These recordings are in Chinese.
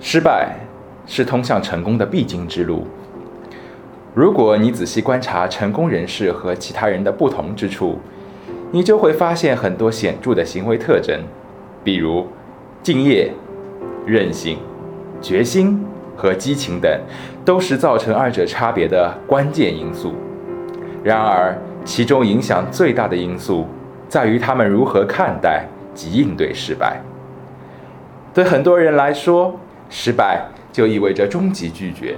失败是通向成功的必经之路。如果你仔细观察成功人士和其他人的不同之处，你就会发现很多显著的行为特征，比如敬业、韧性、决心和激情等，都是造成二者差别的关键因素。然而，其中影响最大的因素在于他们如何看待及应对失败。对很多人来说，失败就意味着终极拒绝。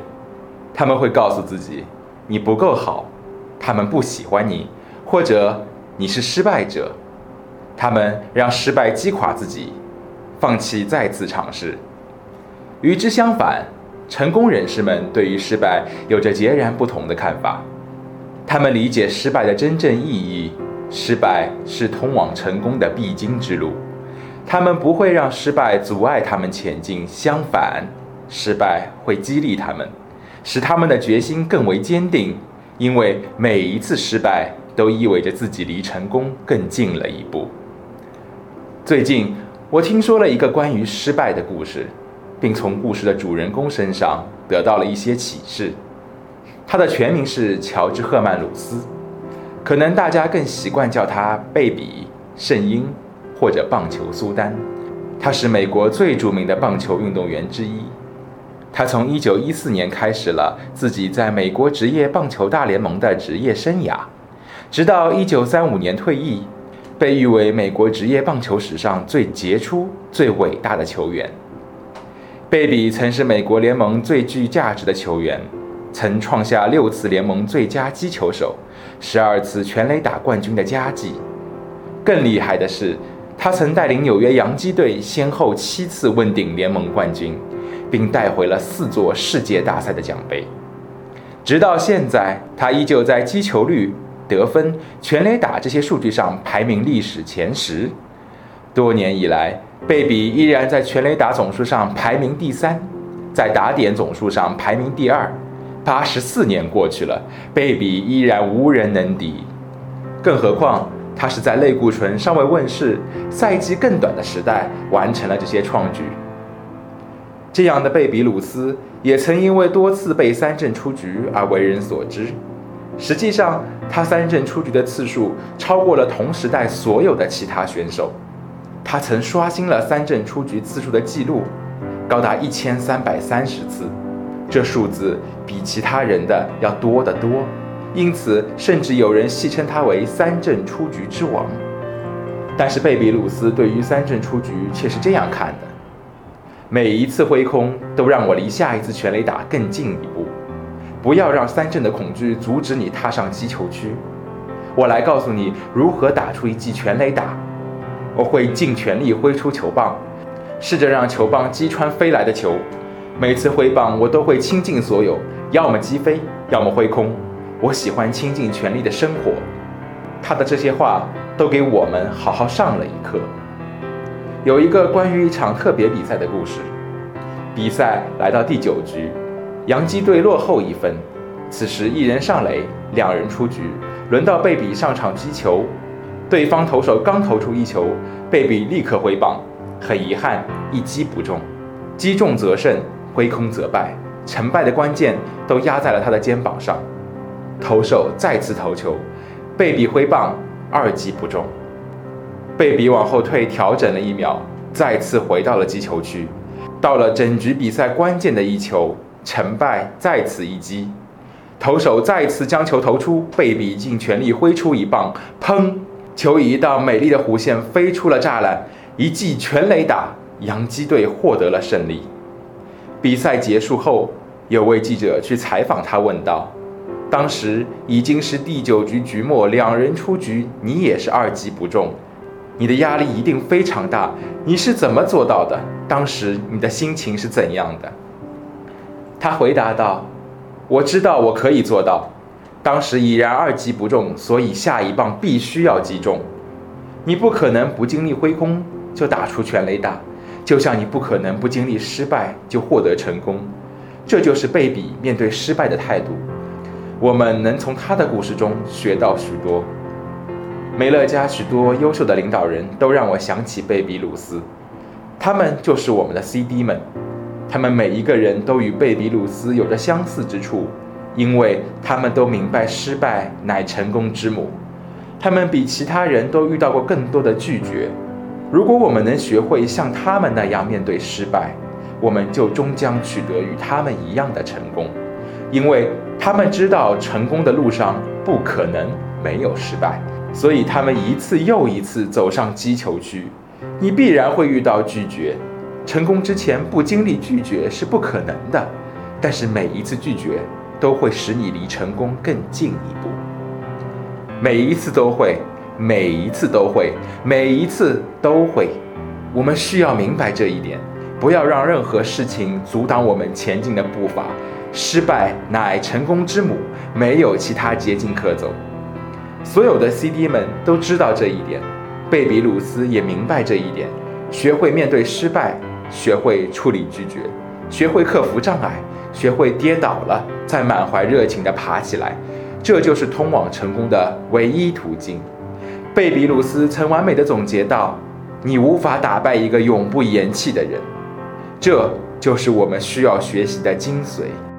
他们会告诉自己：“你不够好，他们不喜欢你，或者你是失败者。”他们让失败击垮自己，放弃再次尝试。与之相反，成功人士们对于失败有着截然不同的看法。他们理解失败的真正意义，失败是通往成功的必经之路。他们不会让失败阻碍他们前进，相反，失败会激励他们，使他们的决心更为坚定。因为每一次失败都意味着自己离成功更近了一步。最近，我听说了一个关于失败的故事，并从故事的主人公身上得到了一些启示。他的全名是乔治·赫曼·鲁斯，可能大家更习惯叫他贝比·圣婴或者棒球苏丹。他是美国最著名的棒球运动员之一。他从1914年开始了自己在美国职业棒球大联盟的职业生涯，直到1935年退役，被誉为美国职业棒球史上最杰出、最伟大的球员。贝比曾是美国联盟最具价值的球员。曾创下六次联盟最佳击球手、十二次全垒打冠军的佳绩。更厉害的是，他曾带领纽约洋基队先后七次问鼎联盟冠军，并带回了四座世界大赛的奖杯。直到现在，他依旧在击球率、得分、全垒打这些数据上排名历史前十。多年以来，贝比依然在全垒打总数上排名第三，在打点总数上排名第二。八十四年过去了，贝比依然无人能敌。更何况，他是在类固醇尚未问世、赛季更短的时代完成了这些创举。这样的贝比鲁斯也曾因为多次被三振出局而为人所知。实际上，他三振出局的次数超过了同时代所有的其他选手。他曾刷新了三振出局次数的记录，高达一千三百三十次。这数字比其他人的要多得多，因此甚至有人戏称他为“三振出局之王”。但是贝比鲁斯对于三振出局却是这样看的：每一次挥空都让我离下一次全垒打更近一步。不要让三振的恐惧阻止你踏上击球区。我来告诉你如何打出一记全垒打。我会尽全力挥出球棒，试着让球棒击穿飞来的球。每次挥棒，我都会倾尽所有，要么击飞，要么挥空。我喜欢倾尽全力的生活。他的这些话都给我们好好上了一课。有一个关于一场特别比赛的故事。比赛来到第九局，洋基队落后一分。此时一人上垒，两人出局，轮到贝比上场击球。对方投手刚投出一球，贝比立刻挥棒，很遗憾，一击不中。击中则胜。挥空则败，成败的关键都压在了他的肩膀上。投手再次投球，贝比挥棒二击不中。贝比往后退，调整了一秒，再次回到了击球区。到了整局比赛关键的一球，成败再次一击。投手再次将球投出，贝比尽全力挥出一棒，砰！球以一道美丽的弧线飞出了栅栏，一记全垒打，洋基队获得了胜利。比赛结束后，有位记者去采访他，问道：“当时已经是第九局局末，两人出局，你也是二击不中，你的压力一定非常大。你是怎么做到的？当时你的心情是怎样的？”他回答道：“我知道我可以做到。当时已然二击不中，所以下一棒必须要击中。你不可能不经历挥空就打出全垒打。”就像你不可能不经历失败就获得成功，这就是贝比面对失败的态度。我们能从他的故事中学到许多。美乐家许多优秀的领导人都让我想起贝比鲁斯，他们就是我们的 CD 们。他们每一个人都与贝比鲁斯有着相似之处，因为他们都明白失败乃成功之母。他们比其他人都遇到过更多的拒绝。如果我们能学会像他们那样面对失败，我们就终将取得与他们一样的成功，因为他们知道成功的路上不可能没有失败，所以他们一次又一次走上击球区。你必然会遇到拒绝，成功之前不经历拒绝是不可能的，但是每一次拒绝都会使你离成功更近一步。每一次都会，每一次都会，每一次都会。我们需要明白这一点。不要让任何事情阻挡我们前进的步伐。失败乃成功之母，没有其他捷径可走。所有的 CD 们都知道这一点，贝比鲁斯也明白这一点。学会面对失败，学会处理拒绝，学会克服障碍，学会跌倒了再满怀热情地爬起来，这就是通往成功的唯一途径。贝比鲁斯曾完美地总结道：“你无法打败一个永不言弃的人。”这就是我们需要学习的精髓。